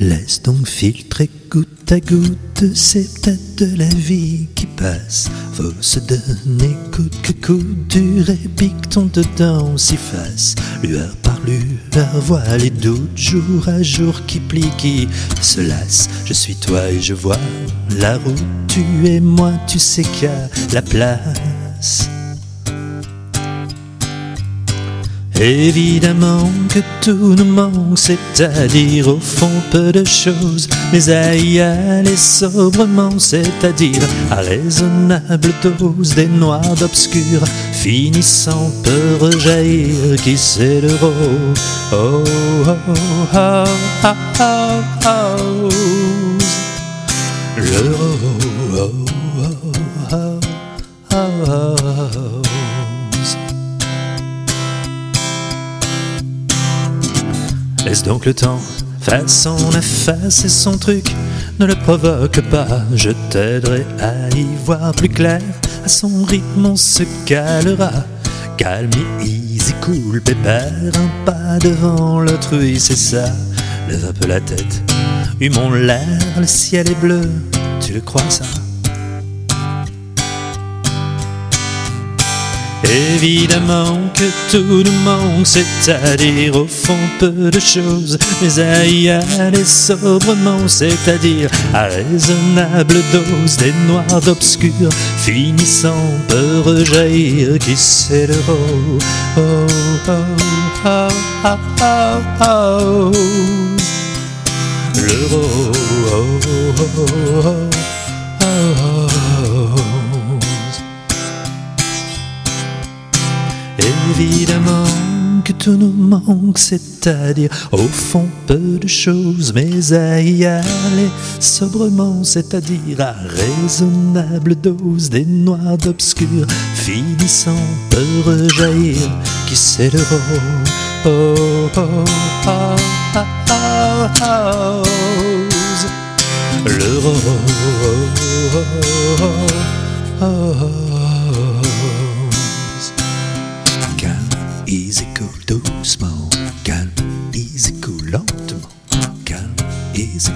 Laisse donc filtrer goutte à goutte ces têtes de la vie qui passe. Faut se donner coûte que coûte dur et pique-ton dedans s'y fasse. Lueur par lueur, vois les doutes jour à jour qui plient, qui se lassent. Je suis toi et je vois la route, tu es moi, tu sais a la place. Évidemment que tout nous manque, c'est-à-dire au fond peu de choses, mais à y aller sobrement, c'est-à-dire à raisonnable dose des noirs d'obscur, finissant peu rejaillir, qui c'est le rose Oh, oh, oh, oh, oh, oh, le rose Laisse donc le temps, façon à face et son truc, ne le provoque pas, je t'aiderai à y voir plus clair, à son rythme on se calera, calme et easy, cool, pépère, un pas devant l'autrui, c'est ça, lève un peu la tête, humons l'air, le ciel est bleu, tu le crois ça? Évidemment que tout nous manque, c'est-à-dire au fond peu de choses, mais à y aller sobrement, c'est-à-dire à raisonnable dose des noirs d'obscur, finissant peu rejaillir, qui c'est le rose oh, oh, oh, oh, oh, oh, le oh, oh, oh, oh, Évidemment que tout nous manque, c'est-à-dire au fond peu de choses, mais à y aller sobrement, c'est-à-dire à raisonnable dose des noirs d'obscur, finissant peu rejaillir, qui c'est le rose oh, oh, oh, oh, oh, le rose Easy cool doucement, calme, easy cool lentement, calme, calme, easy.